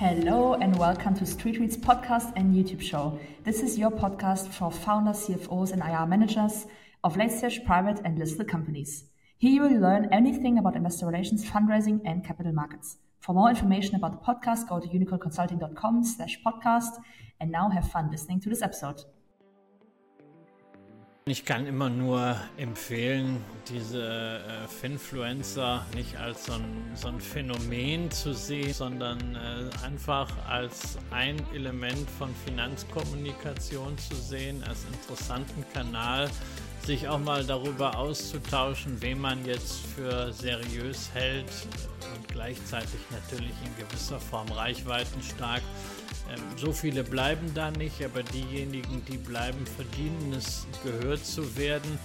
Hello and welcome to Street Reads podcast and YouTube show. This is your podcast for founders, CFOs, and IR managers of late stage private and listed companies. Here you will learn anything about investor relations, fundraising, and capital markets. For more information about the podcast, go to unicornconsulting.com slash podcast and now have fun listening to this episode. Ich kann immer nur empfehlen, diese äh, Finfluencer nicht als so ein, so ein, Phänomen zu sehen, sondern äh, einfach als ein Element von Finanzkommunikation zu sehen, als interessanten Kanal, sich auch mal darüber auszutauschen, wen man jetzt für seriös hält und gleichzeitig natürlich in gewisser Form reichweitenstark. Ähm, so viele bleiben da nicht, aber diejenigen, die bleiben, verdienen es, gehört zu werden.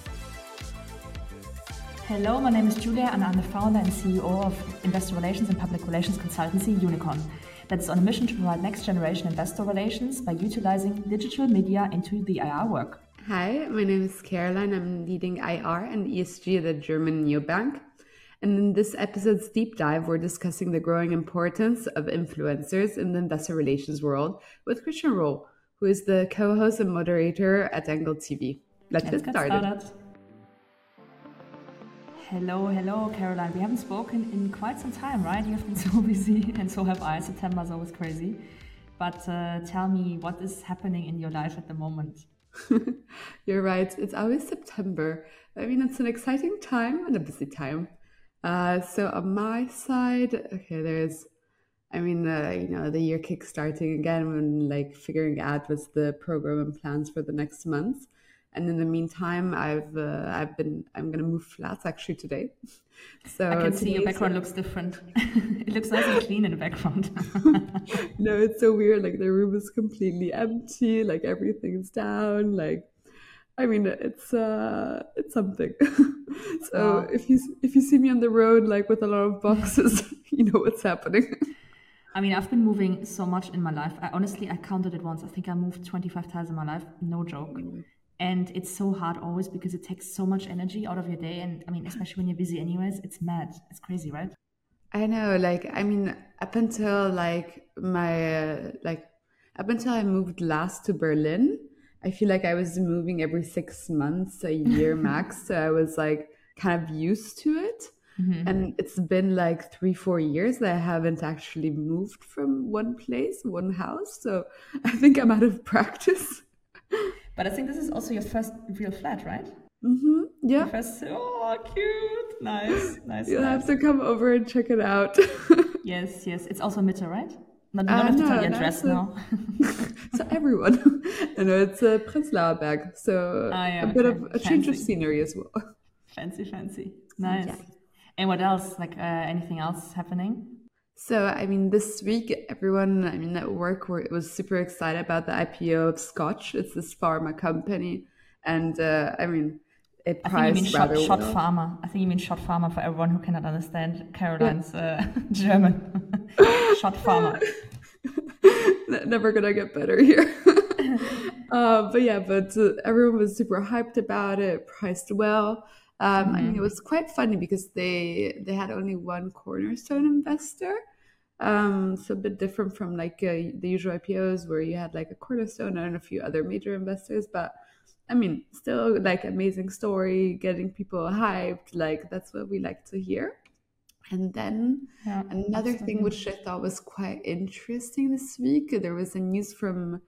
Hello, my name is Julia and I'm the founder and CEO of Investor Relations and Public Relations Consultancy Unicorn. That's on a mission to provide next generation investor relations by utilizing digital media into the IR work. Hi, my name is Caroline. I'm leading IR and ESG at a German neobank. And in this episode's deep dive, we're discussing the growing importance of influencers in the investor relations world with Christian Roll, who is the co host and moderator at Angle TV. Let's, Let's get, started. started. Hello, hello, Caroline. We haven't spoken in quite some time, right? You have been so busy, and so have I. September is always crazy. But uh, tell me, what is happening in your life at the moment? You're right. It's always September. I mean, it's an exciting time and a busy time. Uh, so on my side, okay, there's, I mean, uh, you know, the year kickstarting again when like figuring out what's the program and plans for the next month. And in the meantime, I've uh, I've been I'm gonna move flats actually today. So I can see your background looks different. it looks nice and clean in the background. no, it's so weird. Like the room is completely empty. Like everything's down. Like I mean, it's uh, it's something. so wow. if you if you see me on the road like with a lot of boxes, you know what's happening. I mean, I've been moving so much in my life. I honestly, I counted it once. I think I moved 25 times in my life. No joke. And it's so hard always because it takes so much energy out of your day. And I mean, especially when you're busy, anyways, it's mad. It's crazy, right? I know. Like, I mean, up until like my uh, like up until I moved last to Berlin, I feel like I was moving every six months, a year max. So I was like kind of used to it. Mm-hmm. And it's been like three, four years that I haven't actually moved from one place, one house. So I think I'm out of practice. But I think this is also your first real flat, right? Mm-hmm. Yeah. Your first, oh, cute. Nice. Nice. You'll nice. have to come over and check it out. yes, yes. It's also Mitte, right? Not, not uh, have to tell the address now. so everyone, I know it's a Prenzlauer Berg, so ah, yeah, a okay. bit of a fancy. change of scenery as well. Fancy, fancy, nice. Yeah. And what else? Like uh, anything else happening? So I mean, this week everyone, I mean, at work was super excited about the IPO of Scotch. It's this pharma company, and uh, I mean, it priced I think you mean shot, shot pharma. I think you mean shot pharma for everyone who cannot understand Caroline's uh, German. shot pharma. Never gonna get better here. uh, but yeah, but uh, everyone was super hyped about it, priced well. Um, mm-hmm. I mean, it was quite funny because they they had only one cornerstone investor. Um, so a bit different from like uh, the usual IPOs where you had like a cornerstone and a few other major investors, but I mean, still like amazing story, getting people hyped. Like that's what we like to hear. And then yeah, another thing which I thought was quite interesting this week, there was a news from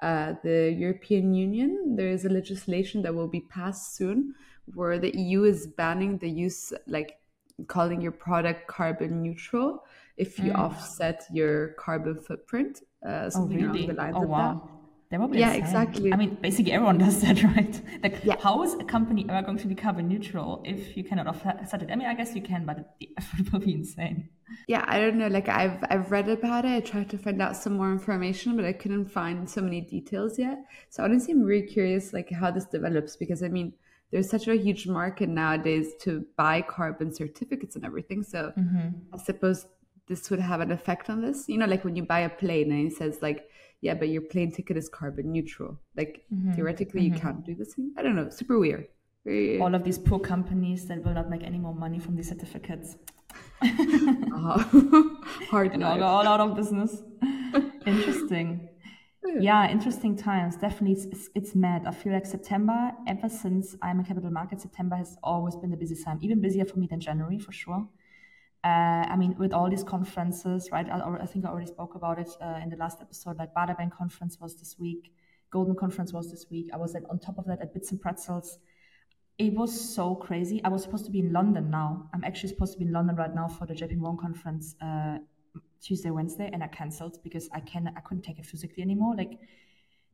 uh, the European Union. There is a legislation that will be passed soon where the EU is banning the use, like calling your product carbon neutral if you mm. offset your carbon footprint. Uh, something oh, really? along the lines oh, of wow. that. That would be yeah, insane. exactly. I mean, basically everyone does that, right? Like, yeah. how is a company ever going to be carbon neutral if you cannot offset it? I mean, I guess you can, but the effort will be insane. Yeah, I don't know. Like, I've I've read about it. I tried to find out some more information, but I couldn't find so many details yet. So honestly, I'm really curious, like, how this develops because I mean, there's such a huge market nowadays to buy carbon certificates and everything. So mm-hmm. I suppose this would have an effect on this. You know, like when you buy a plane and it says like yeah, but your plane ticket is carbon neutral. Like mm-hmm. theoretically, mm-hmm. you can't do this. I don't know. Super weird. Very... All of these poor companies that will not make any more money from these certificates. uh, hard. all, all out of business. interesting. Yeah, interesting times. Definitely, it's, it's mad. I feel like September, ever since I'm a capital market, September has always been the busy time, even busier for me than January for sure. Uh, I mean, with all these conferences, right? I, I think I already spoke about it uh, in the last episode. Like Bader Bank conference was this week, Golden conference was this week. I was on top of that at Bits and Pretzels. It was so crazy. I was supposed to be in London now. I'm actually supposed to be in London right now for the JP Morgan conference uh, Tuesday, Wednesday, and I cancelled because I can I couldn't take it physically anymore. Like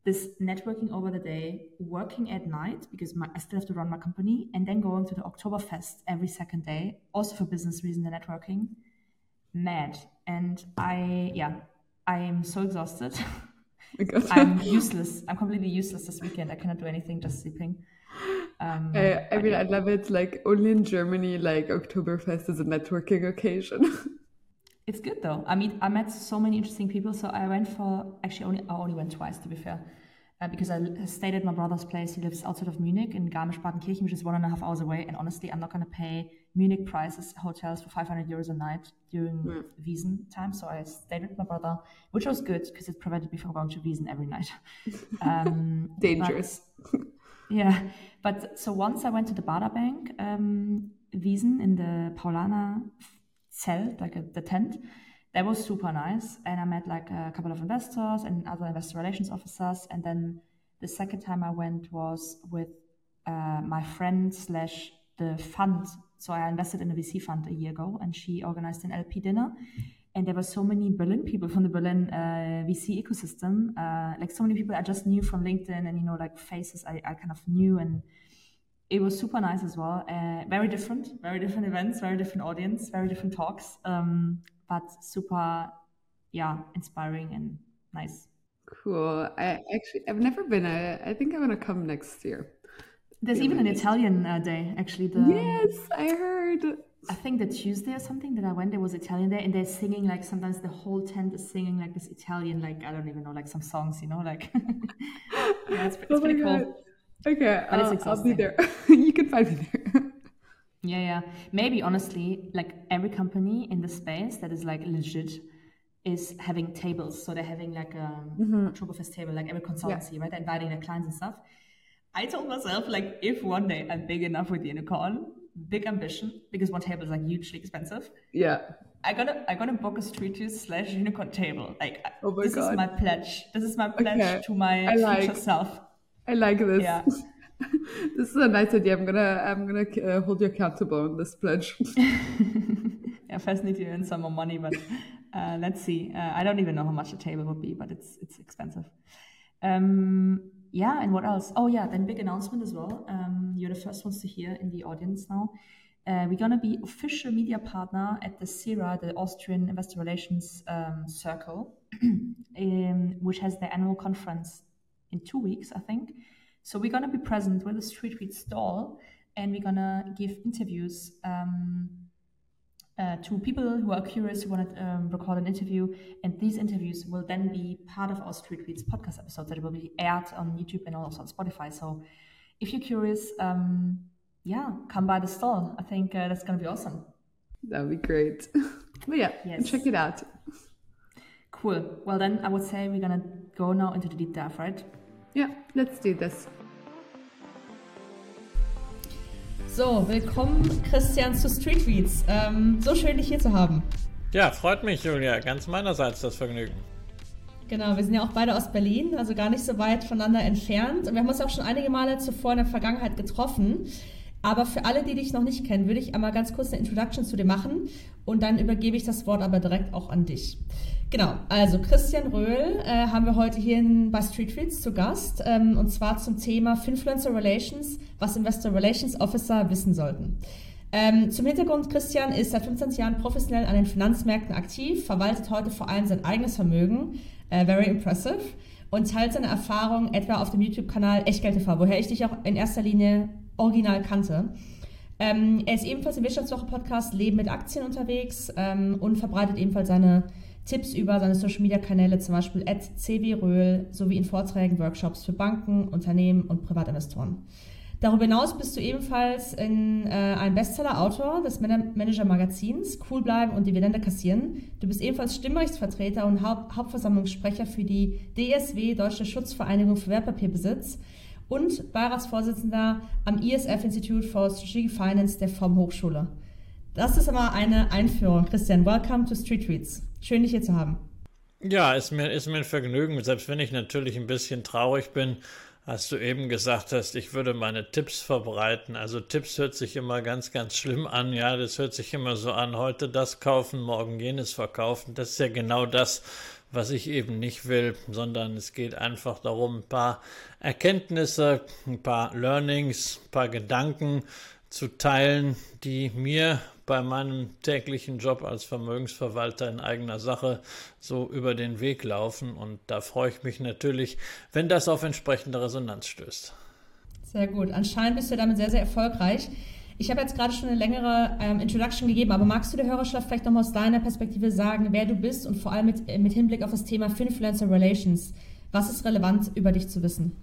this networking over the day, working at night because my, I still have to run my company, and then going to the Oktoberfest every second day, also for business reason, the networking, mad. And I, yeah, I am so exhausted. I'm useless. I'm completely useless this weekend. I cannot do anything, just sleeping. Um, I, I mean, yeah. I love it. Like only in Germany, like Oktoberfest is a networking occasion. It's good though. I mean, I met so many interesting people. So I went for actually only I only went twice to be fair, uh, because I stayed at my brother's place. He lives outside of Munich in Garmisch-Partenkirchen, which is one and a half hours away. And honestly, I'm not going to pay Munich prices hotels for 500 euros a night during yeah. Wiesn time. So I stayed with my brother, which was good because it prevented me from going to Wiesn every night. Um, Dangerous. But, yeah, but so once I went to the Bader Bank um, Wiesn in the Paulaner zelt, like a, the tent. That was super nice. And I met like a couple of investors and other investor relations officers. And then the second time I went was with uh, my friend slash the fund. So I invested in a VC fund a year ago, and she organized an LP dinner. And there were so many Berlin people from the Berlin uh, VC ecosystem, uh, like so many people I just knew from LinkedIn, and you know, like faces I, I kind of knew and it was super nice as well. Uh, very different, very different events, very different audience, very different talks, um, but super, yeah, inspiring and nice. Cool. I actually, I've never been. I, I think I'm gonna come next year. There's even an Italian uh, day, actually. The, yes, I heard. I think the Tuesday or something that I went, there was Italian day, and they're singing like sometimes the whole tent is singing like this Italian, like I don't even know, like some songs, you know, like yeah, it's, it's oh pretty cool. God. Okay, uh, I'll be there. you can find me there. yeah, yeah. Maybe honestly, like every company in the space that is like legit is having tables. So they're having like a mm-hmm. Oktoberfest table, like every consultancy, yeah. right? They're inviting their clients and stuff. I told myself, like, if one day I'm big enough with Unicorn, big ambition, because one table is like hugely expensive. Yeah. I gotta I gotta book a street juice slash unicorn table. Like oh this God. is my pledge. This is my pledge okay. to my like. future self. I like this. Yeah. this is a nice idea. I'm gonna I'm gonna uh, hold you accountable on this pledge. yeah, first need to earn some more money, but uh, let's see. Uh, I don't even know how much the table would be, but it's it's expensive. Um, yeah, and what else? Oh yeah, then big announcement as well. Um, you're the first ones to hear in the audience now. Uh, we're going to be official media partner at the CIRA, the Austrian Investor Relations um, Circle, um, which has their annual conference in two weeks, I think. So we're gonna be present with a street read stall, and we're gonna give interviews um, uh, to people who are curious who want to um, record an interview. And these interviews will then be part of our Street Reads podcast episodes that will be aired on YouTube and also on Spotify. So if you're curious, um, yeah, come by the stall. I think uh, that's gonna be awesome. That'd be great. but yeah, yes. check it out. Cool. Well, then I would say we're gonna go now into the deep dive, right? Ja, let's do this. So, willkommen Christian zu Street Reads. Ähm, so schön, dich hier zu haben. Ja, freut mich, Julia. Ganz meinerseits das Vergnügen. Genau, wir sind ja auch beide aus Berlin, also gar nicht so weit voneinander entfernt. Und wir haben uns auch schon einige Male zuvor in der Vergangenheit getroffen. Aber für alle, die dich noch nicht kennen, würde ich einmal ganz kurz eine Introduction zu dir machen und dann übergebe ich das Wort aber direkt auch an dich. Genau, also Christian Röhl äh, haben wir heute hier in, bei Street Reads zu Gast ähm, und zwar zum Thema Finfluencer Relations, was Investor Relations Officer wissen sollten. Ähm, zum Hintergrund, Christian ist seit 25 Jahren professionell an den Finanzmärkten aktiv, verwaltet heute vor allem sein eigenes Vermögen, äh, very impressive, und teilt seine Erfahrungen etwa auf dem YouTube-Kanal Echtgeld TV, woher ich dich auch in erster Linie original kannte. Ähm, er ist ebenfalls im Wirtschaftswoche-Podcast Leben mit Aktien unterwegs ähm, und verbreitet ebenfalls seine Tipps über seine Social Media Kanäle, zum Beispiel cwröhl, sowie in Vorträgen, Workshops für Banken, Unternehmen und Privatinvestoren. Darüber hinaus bist du ebenfalls in, äh, ein Bestseller-Autor des Manager-Magazins Cool bleiben und Dividende kassieren. Du bist ebenfalls Stimmrechtsvertreter und Haupt Hauptversammlungssprecher für die DSW, Deutsche Schutzvereinigung für Wertpapierbesitz und Beiratsvorsitzender am ISF Institute for Strategic Finance der FOM Hochschule. Das ist aber eine Einführung. Christian, welcome to Street Tweets. Schön, dich hier zu haben. Ja, ist mir, ist mir ein Vergnügen, selbst wenn ich natürlich ein bisschen traurig bin, als du eben gesagt hast, ich würde meine Tipps verbreiten. Also Tipps hört sich immer ganz, ganz schlimm an. Ja, das hört sich immer so an, heute das kaufen, morgen jenes verkaufen. Das ist ja genau das, was ich eben nicht will, sondern es geht einfach darum, ein paar Erkenntnisse, ein paar Learnings, ein paar Gedanken zu teilen, die mir bei meinem täglichen Job als Vermögensverwalter in eigener Sache so über den Weg laufen. Und da freue ich mich natürlich, wenn das auf entsprechende Resonanz stößt. Sehr gut. Anscheinend bist du damit sehr, sehr erfolgreich. Ich habe jetzt gerade schon eine längere ähm, Introduction gegeben, aber magst du der Hörerschaft vielleicht nochmal aus deiner Perspektive sagen, wer du bist und vor allem mit, mit Hinblick auf das Thema Finfluencer Relations? Was ist relevant über dich zu wissen?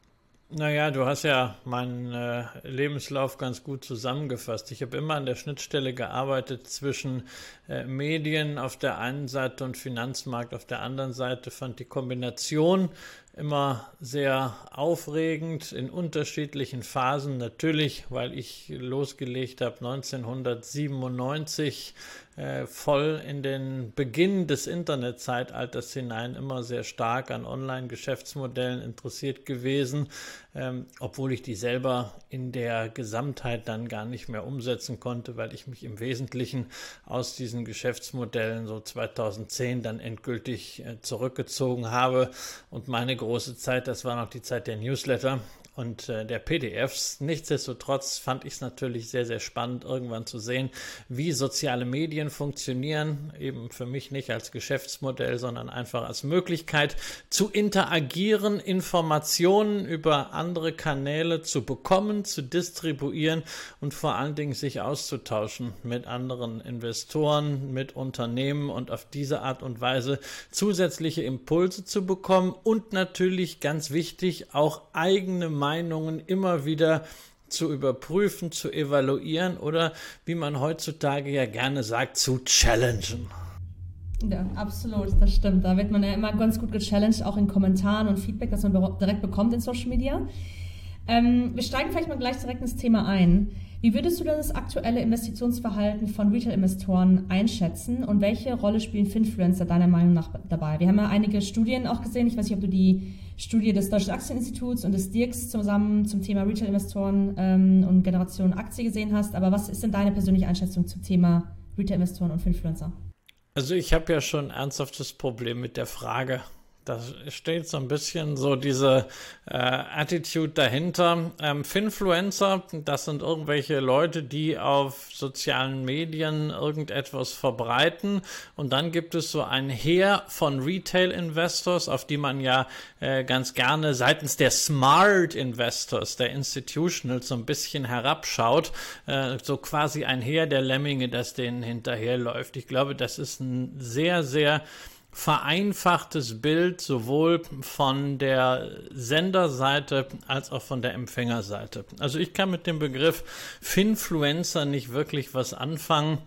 Naja, du hast ja meinen äh, Lebenslauf ganz gut zusammengefasst. Ich habe immer an der Schnittstelle gearbeitet zwischen äh, Medien auf der einen Seite und Finanzmarkt auf der anderen Seite. Fand die Kombination immer sehr aufregend in unterschiedlichen Phasen. Natürlich, weil ich losgelegt habe 1997 äh, voll in den Beginn des Internetzeitalters hinein immer sehr stark an Online-Geschäftsmodellen interessiert gewesen, ähm, obwohl ich die selber in der Gesamtheit dann gar nicht mehr umsetzen konnte, weil ich mich im Wesentlichen aus diesen Geschäftsmodellen so 2010 dann endgültig äh, zurückgezogen habe. Und meine große Zeit, das war noch die Zeit der Newsletter, und äh, der PDFs. Nichtsdestotrotz fand ich es natürlich sehr, sehr spannend, irgendwann zu sehen, wie soziale Medien funktionieren. Eben für mich nicht als Geschäftsmodell, sondern einfach als Möglichkeit zu interagieren, Informationen über andere Kanäle zu bekommen, zu distribuieren und vor allen Dingen sich auszutauschen mit anderen Investoren, mit Unternehmen und auf diese Art und Weise zusätzliche Impulse zu bekommen und natürlich ganz wichtig auch eigene Meinungen immer wieder zu überprüfen, zu evaluieren oder wie man heutzutage ja gerne sagt, zu challengen. Ja, absolut, das stimmt. Da wird man ja immer ganz gut gechallenged, auch in Kommentaren und Feedback, das man direkt bekommt in Social Media. Ähm, wir steigen vielleicht mal gleich direkt ins Thema ein. Wie würdest du denn das aktuelle Investitionsverhalten von Retail-Investoren einschätzen und welche Rolle spielen Finfluencer deiner Meinung nach dabei? Wir haben ja einige Studien auch gesehen. Ich weiß nicht, ob du die Studie des Deutschen Aktieninstituts und des DIRKS zusammen zum Thema Retail-Investoren ähm, und Generation Aktie gesehen hast. Aber was ist denn deine persönliche Einschätzung zum Thema Retail-Investoren und Finfluencer? Also ich habe ja schon ein ernsthaftes Problem mit der Frage, da steht so ein bisschen so diese äh, Attitude dahinter. Ähm, Finfluencer, das sind irgendwelche Leute, die auf sozialen Medien irgendetwas verbreiten. Und dann gibt es so ein Heer von Retail-Investors, auf die man ja äh, ganz gerne seitens der Smart Investors, der Institutionals, so ein bisschen herabschaut. Äh, so quasi ein Heer der Lemminge, das denen hinterherläuft. Ich glaube, das ist ein sehr, sehr vereinfachtes Bild sowohl von der Senderseite als auch von der Empfängerseite. Also ich kann mit dem Begriff Finfluencer nicht wirklich was anfangen,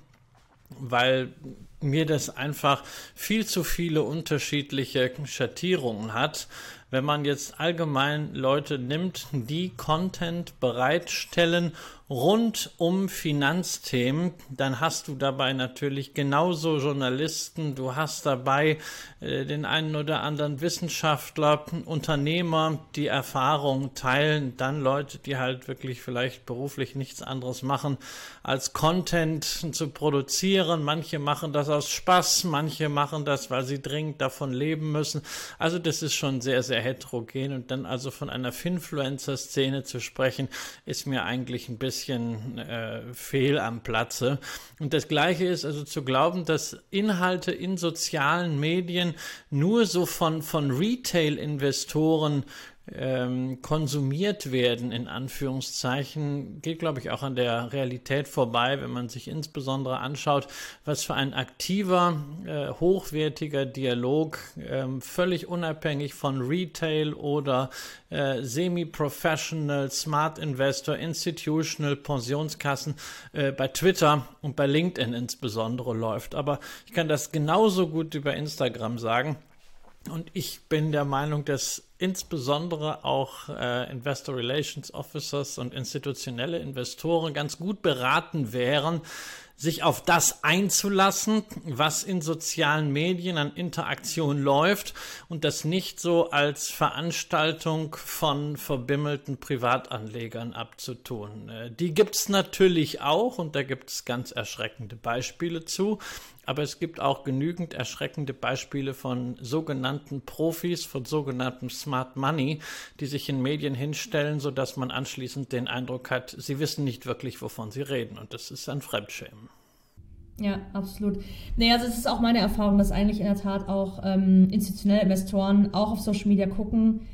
weil mir das einfach viel zu viele unterschiedliche Schattierungen hat. Wenn man jetzt allgemein Leute nimmt, die Content bereitstellen rund um Finanzthemen, dann hast du dabei natürlich genauso Journalisten, du hast dabei äh, den einen oder anderen Wissenschaftler, Unternehmer, die Erfahrung teilen, dann Leute, die halt wirklich vielleicht beruflich nichts anderes machen, als Content zu produzieren. Manche machen das aus Spaß, manche machen das, weil sie dringend davon leben müssen. Also das ist schon sehr, sehr heterogen und dann also von einer Finfluencer-Szene zu sprechen, ist mir eigentlich ein bisschen bisschen äh, fehl am Platze. Und das Gleiche ist also zu glauben, dass Inhalte in sozialen Medien nur so von, von Retail-Investoren ähm, konsumiert werden, in Anführungszeichen, geht, glaube ich, auch an der Realität vorbei, wenn man sich insbesondere anschaut, was für ein aktiver, äh, hochwertiger Dialog, äh, völlig unabhängig von Retail oder äh, Semi-Professional, Smart Investor, Institutional, Pensionskassen äh, bei Twitter und bei LinkedIn insbesondere läuft. Aber ich kann das genauso gut über Instagram sagen. Und ich bin der Meinung, dass insbesondere auch äh, Investor Relations Officers und institutionelle Investoren ganz gut beraten wären, sich auf das einzulassen, was in sozialen Medien an Interaktion läuft und das nicht so als Veranstaltung von verbimmelten Privatanlegern abzutun. Äh, die gibt's natürlich auch und da gibt's ganz erschreckende Beispiele zu. Aber es gibt auch genügend erschreckende Beispiele von sogenannten Profis, von sogenannten Smart Money, die sich in Medien hinstellen, sodass man anschließend den Eindruck hat, sie wissen nicht wirklich, wovon sie reden. Und das ist ein Fremdschämen. Ja, absolut. Naja, also es ist auch meine Erfahrung, dass eigentlich in der Tat auch ähm, institutionelle Investoren auch auf Social Media gucken,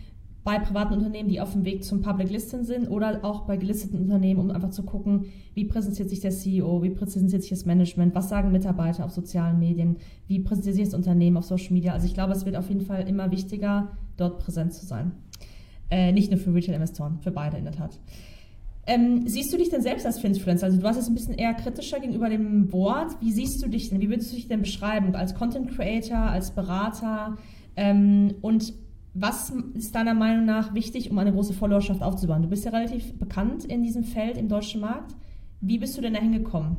bei privaten Unternehmen, die auf dem Weg zum Public Listing sind oder auch bei gelisteten Unternehmen, um einfach zu gucken, wie präsentiert sich der CEO, wie präsentiert sich das Management, was sagen Mitarbeiter auf sozialen Medien, wie präsentiert sich das Unternehmen auf Social Media. Also ich glaube, es wird auf jeden Fall immer wichtiger, dort präsent zu sein. Äh, nicht nur für Retail-Investoren, für beide in der Tat. Ähm, siehst du dich denn selbst als Finfluencer? Also du warst jetzt ein bisschen eher kritischer gegenüber dem Wort. Wie siehst du dich denn? Wie würdest du dich denn beschreiben? Als Content Creator, als Berater? Ähm, und was ist deiner Meinung nach wichtig, um eine große Followerschaft aufzubauen? Du bist ja relativ bekannt in diesem Feld im deutschen Markt. Wie bist du denn dahin gekommen?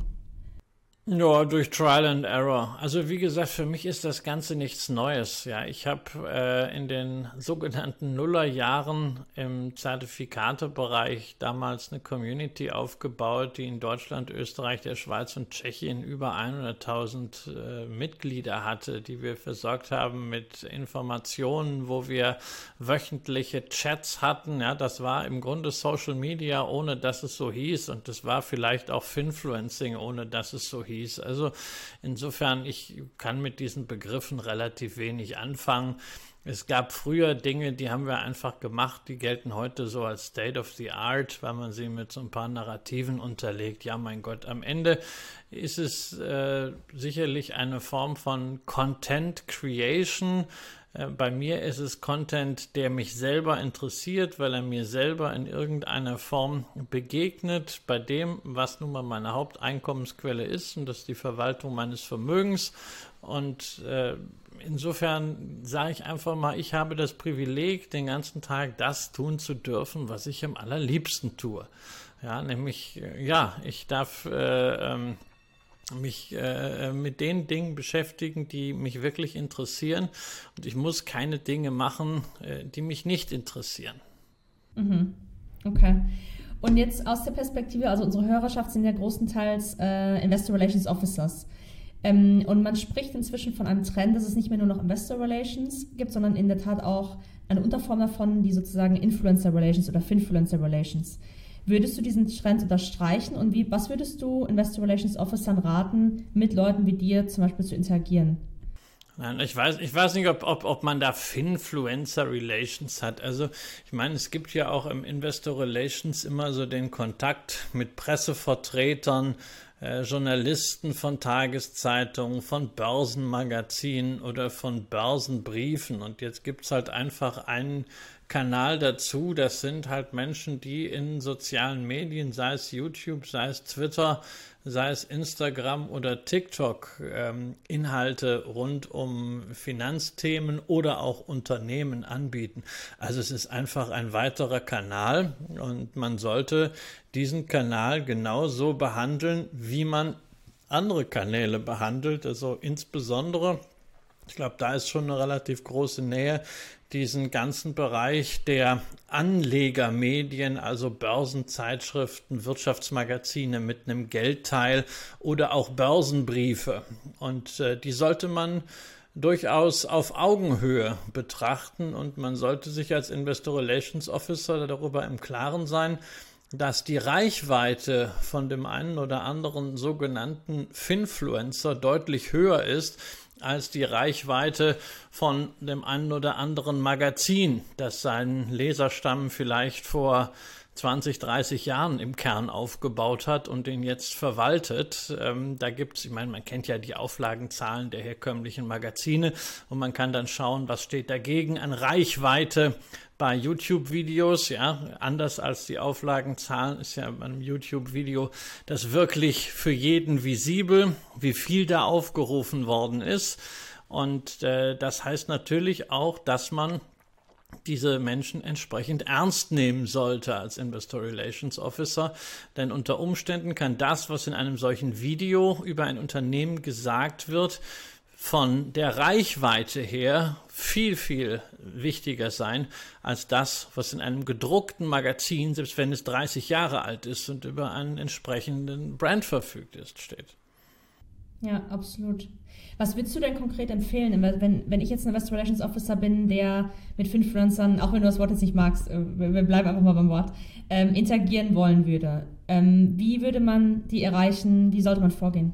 Ja, durch Trial and Error. Also wie gesagt, für mich ist das Ganze nichts Neues. Ja, ich habe äh, in den sogenannten Nullerjahren im Zertifikatebereich damals eine Community aufgebaut, die in Deutschland, Österreich, der Schweiz und Tschechien über 100.000 äh, Mitglieder hatte, die wir versorgt haben mit Informationen, wo wir wöchentliche Chats hatten. Ja, das war im Grunde Social Media, ohne dass es so hieß, und das war vielleicht auch Finfluencing, ohne dass es so hieß hieß. Also insofern, ich kann mit diesen Begriffen relativ wenig anfangen. Es gab früher Dinge, die haben wir einfach gemacht, die gelten heute so als State of the Art, weil man sie mit so ein paar Narrativen unterlegt. Ja, mein Gott, am Ende ist es äh, sicherlich eine Form von Content Creation, bei mir ist es Content, der mich selber interessiert, weil er mir selber in irgendeiner Form begegnet, bei dem, was nun mal meine Haupteinkommensquelle ist, und das ist die Verwaltung meines Vermögens. Und äh, insofern sage ich einfach mal, ich habe das Privileg, den ganzen Tag das tun zu dürfen, was ich am allerliebsten tue. Ja, nämlich, äh, ja, ich darf äh, ähm, mich äh, mit den Dingen beschäftigen, die mich wirklich interessieren. Und ich muss keine Dinge machen, äh, die mich nicht interessieren. Mhm. Okay. Und jetzt aus der Perspektive, also unsere Hörerschaft sind ja großenteils äh, Investor Relations Officers. Ähm, und man spricht inzwischen von einem Trend, dass es nicht mehr nur noch Investor Relations gibt, sondern in der Tat auch eine Unterform davon, die sozusagen Influencer Relations oder Finfluencer Relations. Würdest du diesen Trend unterstreichen und wie, was würdest du Investor Relations Officern raten, mit Leuten wie dir zum Beispiel zu interagieren? Nein, ich weiß, ich weiß nicht, ob, ob, ob man da Finfluencer Relations hat. Also, ich meine, es gibt ja auch im Investor Relations immer so den Kontakt mit Pressevertretern, äh, Journalisten von Tageszeitungen, von Börsenmagazinen oder von Börsenbriefen. Und jetzt gibt es halt einfach einen Kanal dazu. Das sind halt Menschen, die in sozialen Medien, sei es YouTube, sei es Twitter, sei es Instagram oder TikTok, ähm, Inhalte rund um Finanzthemen oder auch Unternehmen anbieten. Also es ist einfach ein weiterer Kanal und man sollte diesen Kanal genauso behandeln, wie man andere Kanäle behandelt. Also insbesondere ich glaube, da ist schon eine relativ große Nähe diesen ganzen Bereich der Anlegermedien, also Börsenzeitschriften, Wirtschaftsmagazine mit einem Geldteil oder auch Börsenbriefe. Und äh, die sollte man durchaus auf Augenhöhe betrachten und man sollte sich als Investor Relations Officer darüber im Klaren sein, dass die Reichweite von dem einen oder anderen sogenannten Finfluencer deutlich höher ist als die Reichweite von dem einen oder anderen Magazin, das seinen Leserstamm vielleicht vor 20, 30 Jahren im Kern aufgebaut hat und den jetzt verwaltet. Ähm, da gibt es, ich meine, man kennt ja die Auflagenzahlen der herkömmlichen Magazine und man kann dann schauen, was steht dagegen an Reichweite bei YouTube-Videos, ja, anders als die Auflagenzahlen ist ja beim YouTube-Video das wirklich für jeden visibel, wie viel da aufgerufen worden ist. Und äh, das heißt natürlich auch, dass man diese Menschen entsprechend ernst nehmen sollte als Investor Relations Officer. Denn unter Umständen kann das, was in einem solchen Video über ein Unternehmen gesagt wird, von der Reichweite her viel, viel wichtiger sein als das, was in einem gedruckten Magazin, selbst wenn es 30 Jahre alt ist und über einen entsprechenden Brand verfügt ist, steht. Ja, absolut. Was würdest du denn konkret empfehlen, wenn, wenn ich jetzt ein Investor Relations Officer bin, der mit Influencern, auch wenn du das Wort jetzt nicht magst, äh, wir bleiben einfach mal beim Wort, ähm, interagieren wollen würde? Ähm, wie würde man die erreichen? Wie sollte man vorgehen?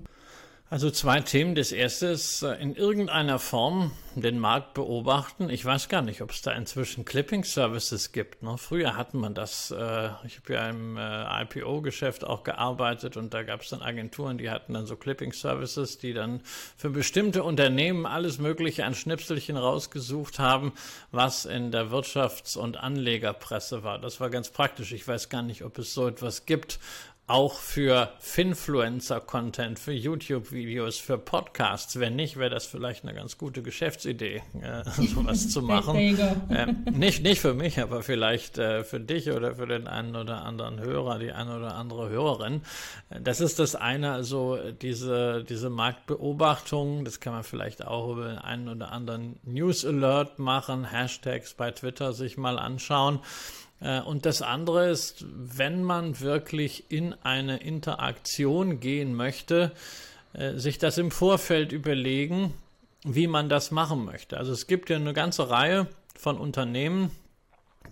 Also zwei Themen. Das erste ist äh, in irgendeiner Form den Markt beobachten. Ich weiß gar nicht, ob es da inzwischen Clipping-Services gibt. Ne? Früher hatten man das. Äh, ich habe ja im äh, IPO-Geschäft auch gearbeitet und da gab es dann Agenturen, die hatten dann so Clipping-Services, die dann für bestimmte Unternehmen alles Mögliche an Schnipselchen rausgesucht haben, was in der Wirtschafts- und Anlegerpresse war. Das war ganz praktisch. Ich weiß gar nicht, ob es so etwas gibt auch für Finfluencer-Content, für YouTube-Videos, für Podcasts. Wenn nicht, wäre das vielleicht eine ganz gute Geschäftsidee, äh, sowas zu machen. äh, nicht, nicht für mich, aber vielleicht äh, für dich oder für den einen oder anderen Hörer, die eine oder andere Hörerin. Das ist das eine, also diese, diese Marktbeobachtung, das kann man vielleicht auch über einen oder anderen News Alert machen, Hashtags bei Twitter sich mal anschauen. Äh, und das andere ist, wenn man wirklich in eine Interaktion gehen möchte, äh, sich das im Vorfeld überlegen, wie man das machen möchte. Also es gibt ja eine ganze Reihe von Unternehmen,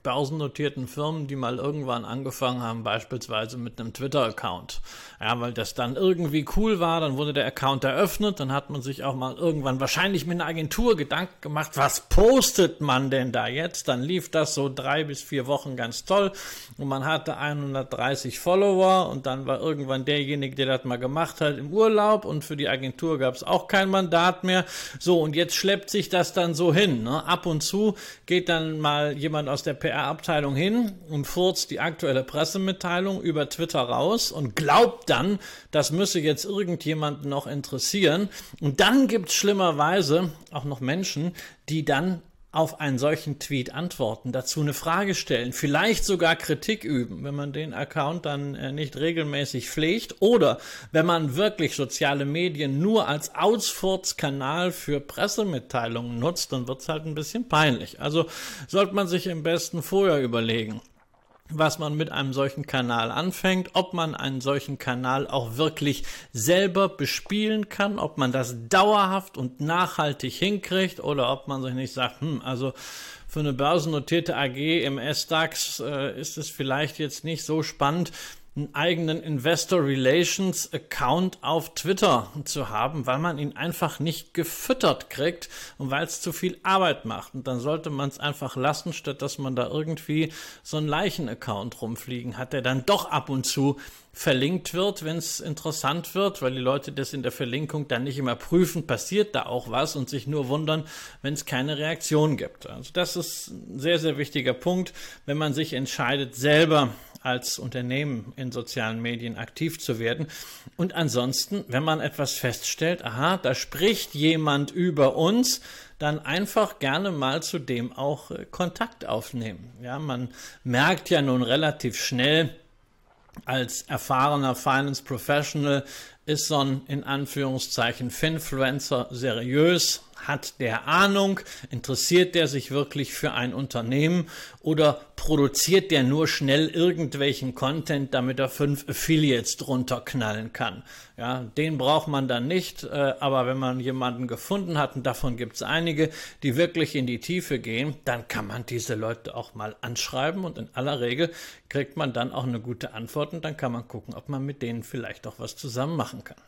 börsennotierten Firmen, die mal irgendwann angefangen haben, beispielsweise mit einem Twitter-Account. Ja, weil das dann irgendwie cool war, dann wurde der Account eröffnet, dann hat man sich auch mal irgendwann wahrscheinlich mit einer Agentur Gedanken gemacht, was postet man denn da jetzt? Dann lief das so drei bis vier Wochen ganz toll und man hatte 130 Follower und dann war irgendwann derjenige, der das mal gemacht hat, im Urlaub und für die Agentur gab es auch kein Mandat mehr. So, und jetzt schleppt sich das dann so hin. Ne? Ab und zu geht dann mal jemand aus der PR-Abteilung hin und furzt die aktuelle Pressemitteilung über Twitter raus und glaubt dann, das müsse jetzt irgendjemanden noch interessieren. Und dann gibt es schlimmerweise auch noch Menschen, die dann auf einen solchen Tweet antworten, dazu eine Frage stellen, vielleicht sogar Kritik üben, wenn man den Account dann äh, nicht regelmäßig pflegt oder wenn man wirklich soziale Medien nur als Ausfurzkanal für Pressemitteilungen nutzt, dann wird es halt ein bisschen peinlich. Also sollte man sich im besten vorher überlegen was man mit einem solchen Kanal anfängt, ob man einen solchen Kanal auch wirklich selber bespielen kann, ob man das dauerhaft und nachhaltig hinkriegt oder ob man sich nicht sagt, hm, also für eine börsennotierte AG im S-DAX äh, ist es vielleicht jetzt nicht so spannend, einen eigenen Investor Relations Account auf Twitter zu haben, weil man ihn einfach nicht gefüttert kriegt und weil es zu viel Arbeit macht. Und dann sollte man es einfach lassen, statt dass man da irgendwie so einen Leichen-Account rumfliegen hat, der dann doch ab und zu verlinkt wird, wenn es interessant wird, weil die Leute das in der Verlinkung dann nicht immer prüfen, passiert da auch was und sich nur wundern, wenn es keine Reaktion gibt. Also das ist ein sehr, sehr wichtiger Punkt, wenn man sich entscheidet, selber als Unternehmen in sozialen Medien aktiv zu werden. Und ansonsten, wenn man etwas feststellt, aha, da spricht jemand über uns, dann einfach gerne mal zu dem auch äh, Kontakt aufnehmen. Ja, man merkt ja nun relativ schnell, als erfahrener Finance Professional ist so ein in Anführungszeichen Finfluencer seriös, hat der Ahnung, interessiert der sich wirklich für ein Unternehmen oder produziert der nur schnell irgendwelchen Content, damit er fünf Affiliates drunter knallen kann. Ja, den braucht man dann nicht, äh, aber wenn man jemanden gefunden hat, und davon gibt es einige, die wirklich in die Tiefe gehen, dann kann man diese Leute auch mal anschreiben und in aller Regel kriegt man dann auch eine gute Antwort und dann kann man gucken, ob man mit denen vielleicht auch was zusammen machen kann.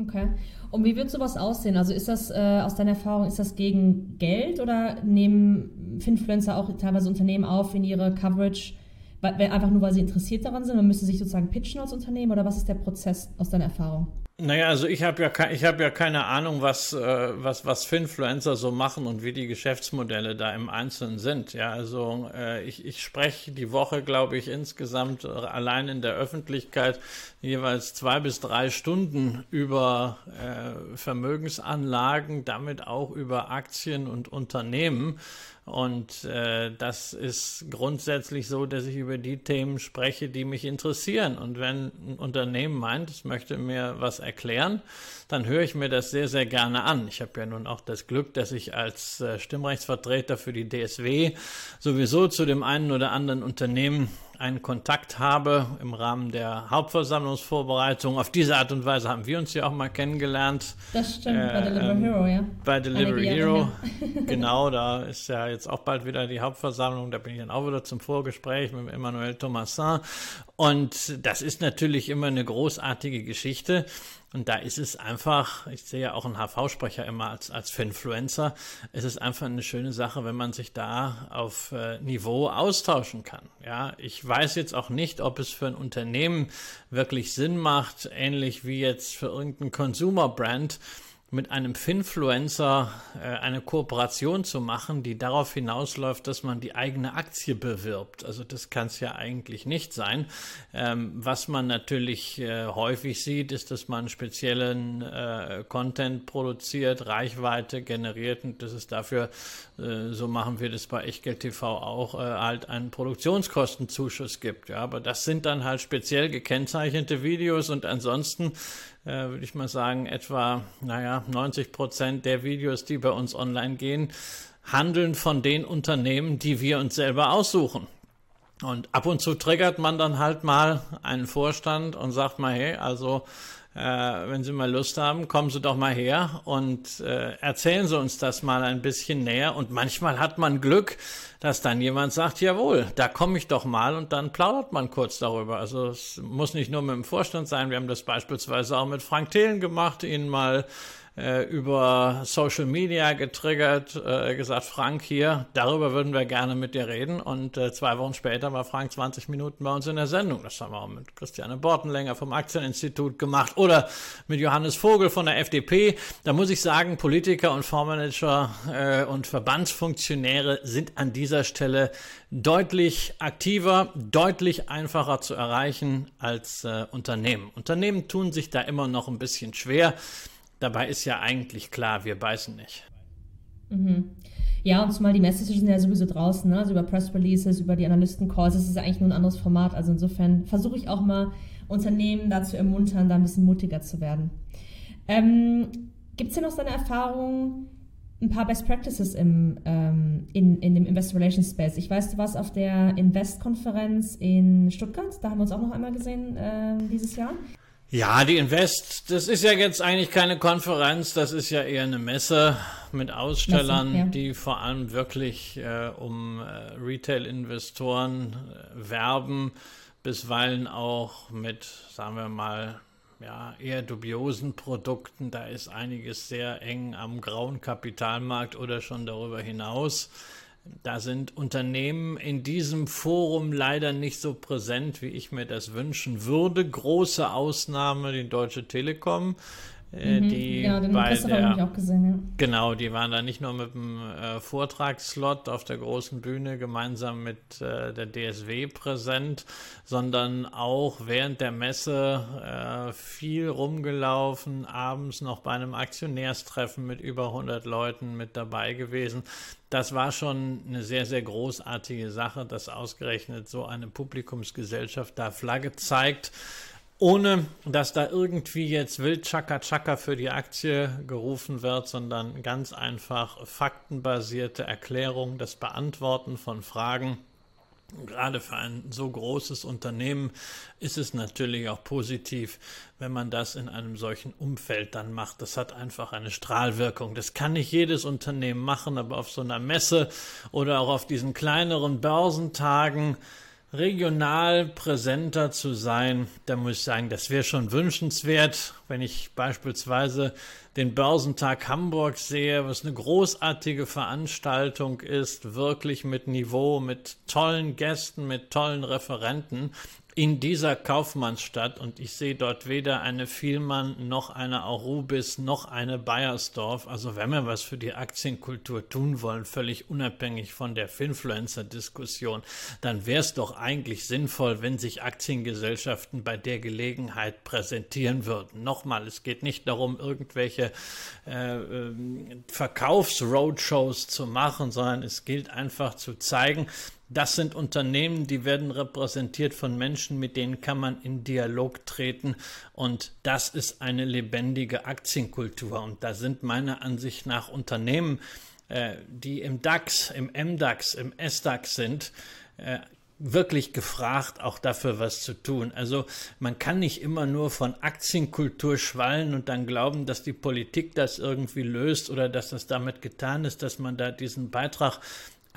Okay. Und wie wird sowas aussehen? Also ist das äh, aus deiner Erfahrung, ist das gegen Geld oder nehmen Finfluencer auch teilweise Unternehmen auf in ihre Coverage, weil, einfach nur, weil sie interessiert daran sind? Man müsste sich sozusagen pitchen als Unternehmen oder was ist der Prozess aus deiner Erfahrung? Naja, also ich habe ja, ich hab ja keine Ahnung, was, äh, was, was Finfluencer so machen und wie die Geschäftsmodelle da im Einzelnen sind. Ja, also äh, ich, ich spreche die Woche, glaube ich, insgesamt allein in der Öffentlichkeit jeweils zwei bis drei Stunden über äh, Vermögensanlagen, damit auch über Aktien und Unternehmen. Und äh, das ist grundsätzlich so, dass ich über die Themen spreche, die mich interessieren. Und wenn ein Unternehmen meint, es möchte mir was erklären, dann höre ich mir das sehr, sehr gerne an. Ich habe ja nun auch das Glück, dass ich als äh, Stimmrechtsvertreter für die DSW sowieso zu dem einen oder anderen Unternehmen einen Kontakt habe im Rahmen der Hauptversammlungsvorbereitung. Auf diese Art und Weise haben wir uns ja auch mal kennengelernt. Das stimmt, äh, bei Delivery ähm, Hero, ja. Bei Delivery Hero, genau, da ist ja jetzt auch bald wieder die Hauptversammlung. Da bin ich dann auch wieder zum Vorgespräch mit Emmanuel Thomasin. Und das ist natürlich immer eine großartige Geschichte. Und da ist es einfach, ich sehe ja auch einen HV-Sprecher immer als, als Finfluencer, es ist einfach eine schöne Sache, wenn man sich da auf äh, Niveau austauschen kann. Ja, ich weiß jetzt auch nicht, ob es für ein Unternehmen wirklich Sinn macht, ähnlich wie jetzt für irgendein Consumer-Brand, mit einem Finfluencer äh, eine Kooperation zu machen, die darauf hinausläuft, dass man die eigene Aktie bewirbt. Also das kann es ja eigentlich nicht sein. Ähm, was man natürlich äh, häufig sieht, ist, dass man speziellen äh, Content produziert, Reichweite generiert und das ist dafür, äh, so machen wir das bei Echtgeld TV auch, äh, halt einen Produktionskostenzuschuss gibt. Ja, aber das sind dann halt speziell gekennzeichnete Videos und ansonsten äh, würde ich mal sagen, etwa, naja, 90 Prozent der Videos, die bei uns online gehen, handeln von den Unternehmen, die wir uns selber aussuchen. Und ab und zu triggert man dann halt mal einen Vorstand und sagt mal, hey, also äh, wenn Sie mal Lust haben, kommen Sie doch mal her und äh, erzählen Sie uns das mal ein bisschen näher. Und manchmal hat man Glück, dass dann jemand sagt, jawohl, da komme ich doch mal und dann plaudert man kurz darüber. Also es muss nicht nur mit dem Vorstand sein. Wir haben das beispielsweise auch mit Frank Thelen gemacht, ihn mal äh, über Social Media getriggert, äh, gesagt, Frank hier, darüber würden wir gerne mit dir reden. Und äh, zwei Wochen später war Frank 20 Minuten bei uns in der Sendung. Das haben wir auch mit Christiane Bortenlänger vom Aktieninstitut gemacht oder mit Johannes Vogel von der FDP. Da muss ich sagen, Politiker und Fondsmanager äh, und Verbandsfunktionäre sind an dieser Stelle deutlich aktiver, deutlich einfacher zu erreichen als äh, Unternehmen. Unternehmen tun sich da immer noch ein bisschen schwer. Dabei ist ja eigentlich klar, wir beißen nicht. Mhm. Ja, und zumal die Messages sind ja sowieso draußen, ne? also über Press Releases, über die Analysten-Calls, das ist ja eigentlich nur ein anderes Format. Also insofern versuche ich auch mal Unternehmen dazu ermuntern, da ein bisschen mutiger zu werden. Ähm, Gibt es denn aus deiner Erfahrung ein paar Best Practices im, ähm, in, in dem Investor Relations Space? Ich weiß, du warst auf der Invest-Konferenz in Stuttgart, da haben wir uns auch noch einmal gesehen äh, dieses Jahr. Ja, die Invest, das ist ja jetzt eigentlich keine Konferenz, das ist ja eher eine Messe mit Ausstellern, Messe, ja. die vor allem wirklich äh, um äh, Retail-Investoren äh, werben, bisweilen auch mit, sagen wir mal, ja, eher dubiosen Produkten. Da ist einiges sehr eng am grauen Kapitalmarkt oder schon darüber hinaus. Da sind Unternehmen in diesem Forum leider nicht so präsent, wie ich mir das wünschen würde. Große Ausnahme die Deutsche Telekom. Äh, mhm, die genau, den bei der, ich auch gesehen, ja. Genau, die waren da nicht nur mit dem äh, Vortragsslot auf der großen Bühne gemeinsam mit äh, der DSW präsent, sondern auch während der Messe äh, viel rumgelaufen, abends noch bei einem Aktionärstreffen mit über 100 Leuten mit dabei gewesen. Das war schon eine sehr, sehr großartige Sache, dass ausgerechnet so eine Publikumsgesellschaft da Flagge zeigt ohne dass da irgendwie jetzt wild Chaka Chaka für die Aktie gerufen wird, sondern ganz einfach faktenbasierte Erklärung, das Beantworten von Fragen. Gerade für ein so großes Unternehmen ist es natürlich auch positiv, wenn man das in einem solchen Umfeld dann macht. Das hat einfach eine Strahlwirkung. Das kann nicht jedes Unternehmen machen, aber auf so einer Messe oder auch auf diesen kleineren Börsentagen regional präsenter zu sein, da muss ich sagen, das wäre schon wünschenswert, wenn ich beispielsweise den Börsentag Hamburg sehe, was eine großartige Veranstaltung ist, wirklich mit Niveau, mit tollen Gästen, mit tollen Referenten in dieser Kaufmannsstadt und ich sehe dort weder eine Vielmann noch eine Arubis noch eine Bayersdorf. Also wenn wir was für die Aktienkultur tun wollen, völlig unabhängig von der Finfluencer-Diskussion, dann wäre es doch eigentlich sinnvoll, wenn sich Aktiengesellschaften bei der Gelegenheit präsentieren würden. Nochmal, es geht nicht darum, irgendwelche äh, ähm, Verkaufsroadshows zu machen, sondern es gilt einfach zu zeigen, das sind Unternehmen, die werden repräsentiert von Menschen, mit denen kann man in Dialog treten. Und das ist eine lebendige Aktienkultur. Und da sind meiner Ansicht nach Unternehmen, äh, die im DAX, im MDAX, im SDAX sind, äh, wirklich gefragt, auch dafür was zu tun. Also man kann nicht immer nur von Aktienkultur schwallen und dann glauben, dass die Politik das irgendwie löst oder dass das damit getan ist, dass man da diesen Beitrag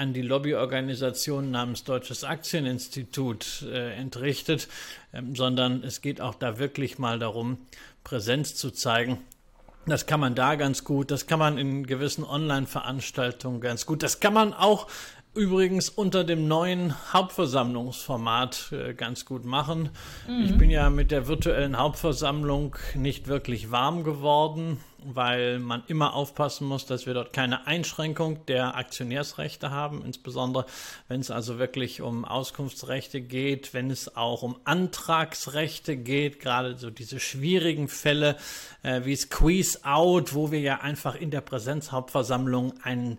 an die Lobbyorganisation namens Deutsches Aktieninstitut äh, entrichtet, ähm, sondern es geht auch da wirklich mal darum, Präsenz zu zeigen. Das kann man da ganz gut, das kann man in gewissen Online-Veranstaltungen ganz gut, das kann man auch übrigens unter dem neuen Hauptversammlungsformat äh, ganz gut machen. Mhm. Ich bin ja mit der virtuellen Hauptversammlung nicht wirklich warm geworden, weil man immer aufpassen muss, dass wir dort keine Einschränkung der Aktionärsrechte haben, insbesondere wenn es also wirklich um Auskunftsrechte geht, wenn es auch um Antragsrechte geht, gerade so diese schwierigen Fälle äh, wie Squeeze Out, wo wir ja einfach in der Präsenzhauptversammlung einen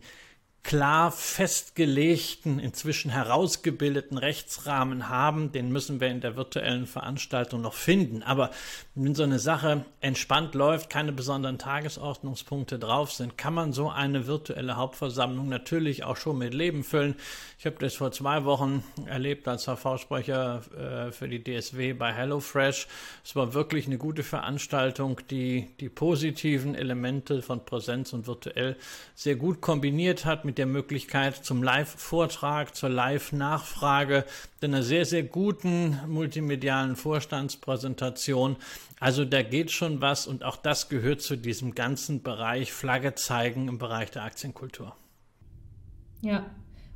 klar festgelegten, inzwischen herausgebildeten Rechtsrahmen haben. Den müssen wir in der virtuellen Veranstaltung noch finden. Aber wenn so eine Sache entspannt läuft, keine besonderen Tagesordnungspunkte drauf sind, kann man so eine virtuelle Hauptversammlung natürlich auch schon mit Leben füllen. Ich habe das vor zwei Wochen erlebt als HV-Sprecher äh, für die DSW bei HelloFresh. Es war wirklich eine gute Veranstaltung, die die positiven Elemente von Präsenz und virtuell sehr gut kombiniert hat mit mit der Möglichkeit zum Live-Vortrag, zur Live-Nachfrage, einer sehr, sehr guten multimedialen Vorstandspräsentation. Also da geht schon was und auch das gehört zu diesem ganzen Bereich Flagge zeigen im Bereich der Aktienkultur. Ja,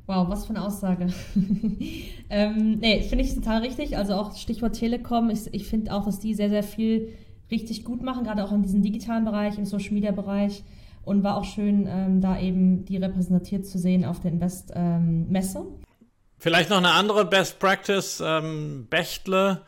Wow, was für eine Aussage. ähm, nee, finde ich total richtig. Also auch Stichwort Telekom. Ich, ich finde auch, dass die sehr, sehr viel richtig gut machen, gerade auch in diesem digitalen Bereich, im Social Media Bereich und war auch schön, ähm, da eben die repräsentiert zu sehen auf der Invest-Messe. Ähm, Vielleicht noch eine andere Best Practice. Ähm, Bechtle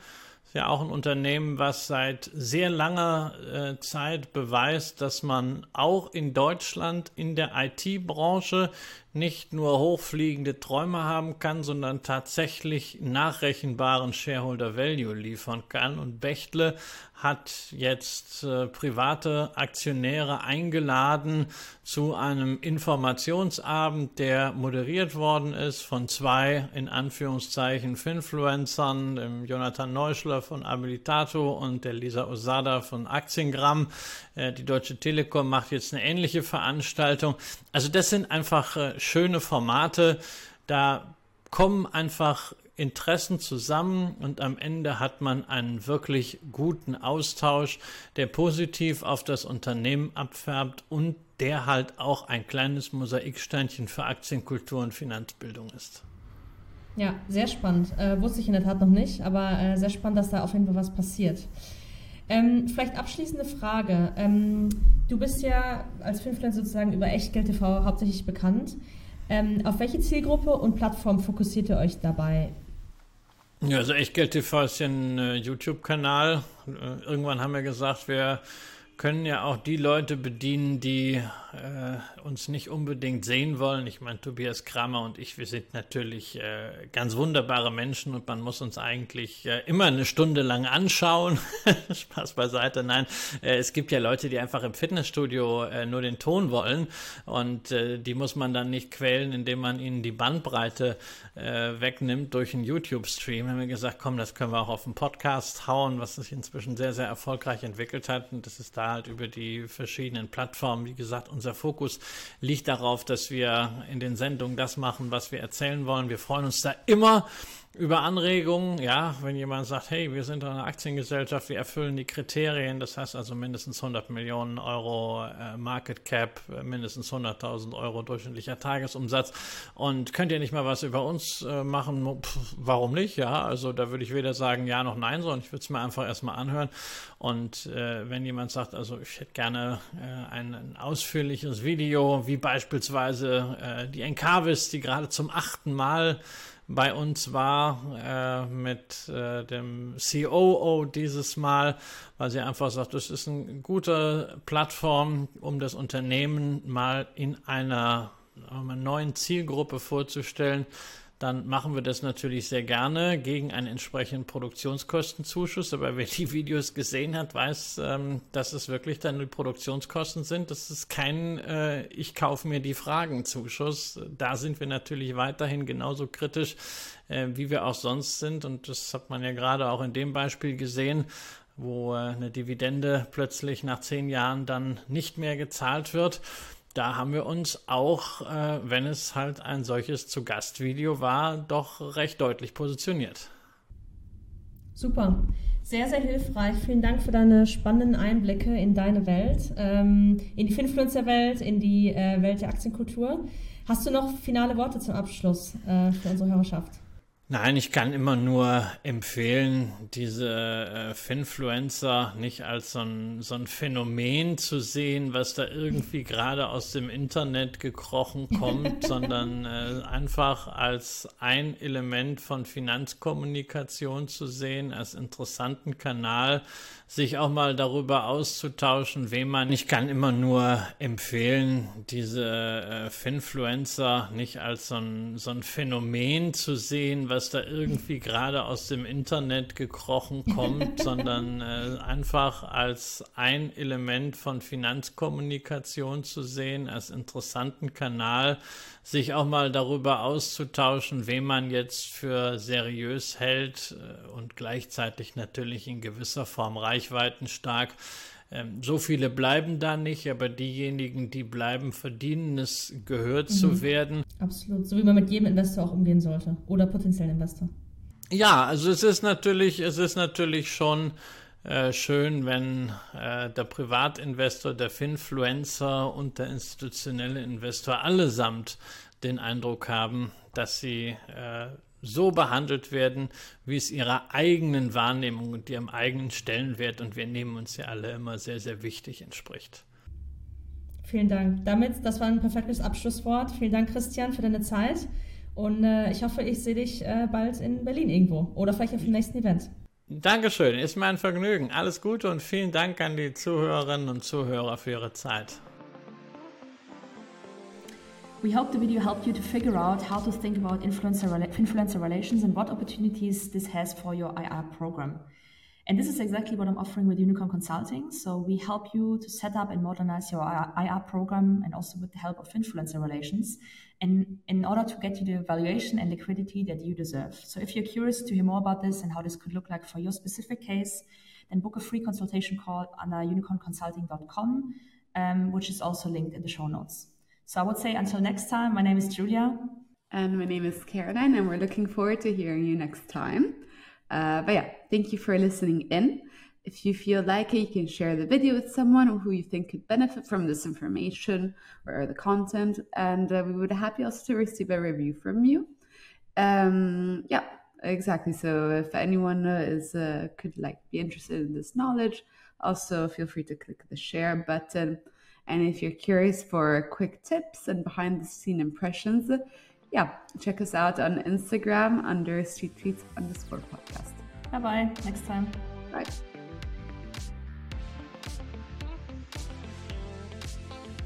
ist ja auch ein Unternehmen, was seit sehr langer äh, Zeit beweist, dass man auch in Deutschland in der IT-Branche nicht nur hochfliegende Träume haben kann, sondern tatsächlich nachrechenbaren Shareholder Value liefern kann. Und Bechtle hat jetzt äh, private Aktionäre eingeladen zu einem Informationsabend, der moderiert worden ist von zwei in Anführungszeichen Finfluencern, dem Jonathan Neuschler von Abilitato und der Lisa Osada von Aktiengramm. Äh, die Deutsche Telekom macht jetzt eine ähnliche Veranstaltung. Also das sind einfach äh, schöne Formate. Da kommen einfach Interessen zusammen und am Ende hat man einen wirklich guten Austausch, der positiv auf das Unternehmen abfärbt und der halt auch ein kleines Mosaiksteinchen für Aktienkultur und Finanzbildung ist. Ja, sehr spannend. Äh, wusste ich in der Tat noch nicht, aber äh, sehr spannend, dass da auf jeden Fall was passiert. Ähm, vielleicht abschließende Frage. Ähm, du bist ja als Filmfluencer sozusagen über Echtgeld TV hauptsächlich bekannt. Ähm, auf welche Zielgruppe und Plattform fokussiert ihr euch dabei? Ja, also Echtgeld TV ist ja ein äh, YouTube-Kanal. Äh, irgendwann haben wir gesagt, wir können ja auch die Leute bedienen, die äh, uns nicht unbedingt sehen wollen. Ich meine, Tobias Kramer und ich, wir sind natürlich äh, ganz wunderbare Menschen und man muss uns eigentlich äh, immer eine Stunde lang anschauen. Spaß beiseite. Nein, äh, es gibt ja Leute, die einfach im Fitnessstudio äh, nur den Ton wollen und äh, die muss man dann nicht quälen, indem man ihnen die Bandbreite wegnimmt durch einen YouTube-Stream. Haben wir gesagt, komm, das können wir auch auf einen Podcast hauen, was sich inzwischen sehr, sehr erfolgreich entwickelt hat und das ist da bezahlt über die verschiedenen Plattformen. Wie gesagt, unser Fokus liegt darauf, dass wir in den Sendungen das machen, was wir erzählen wollen. Wir freuen uns da immer über Anregungen, ja, wenn jemand sagt, hey, wir sind eine Aktiengesellschaft, wir erfüllen die Kriterien, das heißt also mindestens 100 Millionen Euro äh, Market Cap, äh, mindestens 100.000 Euro durchschnittlicher Tagesumsatz und könnt ihr nicht mal was über uns äh, machen? Pff, warum nicht? Ja, also da würde ich weder sagen ja noch nein, sondern ich würde es mir einfach erstmal anhören und äh, wenn jemand sagt, also ich hätte gerne äh, ein, ein, ausführliches Video, wie beispielsweise äh, die Encarvis, die gerade zum achten Mal bei uns war äh, mit äh, dem COO dieses Mal, weil sie einfach sagt, das ist eine gute Plattform, um das Unternehmen mal in einer, einer neuen Zielgruppe vorzustellen, dann machen wir das natürlich sehr gerne gegen einen entsprechenden Produktionskostenzuschuss. Aber wer die Videos gesehen hat, weiß, ähm, dass es wirklich dann die Produktionskosten sind. Das ist kein äh, Ich kaufe mir die Fragen-Zuschuss. Da sind wir natürlich weiterhin genauso kritisch, äh, wie wir auch sonst sind. Und das hat man ja gerade auch in dem Beispiel gesehen wo äh, eine Dividende plötzlich nach zehn Jahren dann nicht mehr gezahlt wird da haben wir uns auch, äh, wenn es halt ein solches Zu-Gast-Video war, doch recht deutlich positioniert. Super. Sehr, sehr hilfreich. Vielen Dank für deine spannenden Einblicke in deine Welt, ähm, in die Finfluencer-Welt, in die äh, Welt der Aktienkultur. Hast du noch finale Worte zum Abschluss äh, für unsere Hörerschaft? Nein, ich kann immer nur empfehlen, diese äh, Finfluencer nicht als so ein, so ein Phänomen zu sehen, was da irgendwie gerade aus dem Internet gekrochen kommt, sondern äh, einfach als ein Element von Finanzkommunikation zu sehen, als interessanten Kanal, sich auch mal darüber auszutauschen, wem man. Ich kann immer nur empfehlen, diese äh, Finfluencer nicht als so ein, so ein Phänomen zu sehen, was da irgendwie gerade aus dem Internet gekrochen kommt, sondern äh, einfach als ein Element von Finanzkommunikation zu sehen, als interessanten Kanal, sich auch mal darüber auszutauschen, wen man jetzt für seriös hält äh, und gleichzeitig natürlich in gewisser Form reichweitenstark. Ähm, so viele bleiben da nicht, aber diejenigen, die bleiben, verdienen es, gehört mhm. zu werden. Absolut, so wie man mit jedem Investor auch umgehen sollte oder potenziellen Investor. Ja, also es ist natürlich, es ist natürlich schon äh, schön, wenn äh, der Privatinvestor, der Finfluencer und der institutionelle Investor allesamt den Eindruck haben, dass sie äh, so behandelt werden, wie es ihrer eigenen Wahrnehmung und ihrem eigenen Stellenwert, und wir nehmen uns ja alle immer sehr, sehr wichtig, entspricht. Vielen Dank. Damit, das war ein perfektes Abschlusswort. Vielen Dank, Christian, für deine Zeit. Und äh, ich hoffe, ich sehe dich äh, bald in Berlin irgendwo oder vielleicht auf dem nächsten Event. Dankeschön, ist mein Vergnügen. Alles Gute und vielen Dank an die Zuhörerinnen und Zuhörer für ihre Zeit. We hope the video helped you to figure out how to think about influencer, influencer relations and what opportunities this has for your IR program. And this is exactly what I'm offering with Unicorn Consulting. So we help you to set up and modernize your IR program and also with the help of influencer relations and in order to get you the valuation and liquidity that you deserve. So if you're curious to hear more about this and how this could look like for your specific case, then book a free consultation call under unicornconsulting.com, um, which is also linked in the show notes. So I would say until next time, my name is Julia. And my name is Caroline, and we're looking forward to hearing you next time. Uh, but yeah, thank you for listening in. If you feel like it, you can share the video with someone who you think could benefit from this information or the content. And uh, we would be happy also to receive a review from you. Um, yeah, exactly. So if anyone uh, is uh, could like be interested in this knowledge, also feel free to click the share button. And if you're curious for quick tips and behind the scene impressions, yeah, check us out on Instagram under street tweets underscore podcast. Bye bye. Next time. Bye.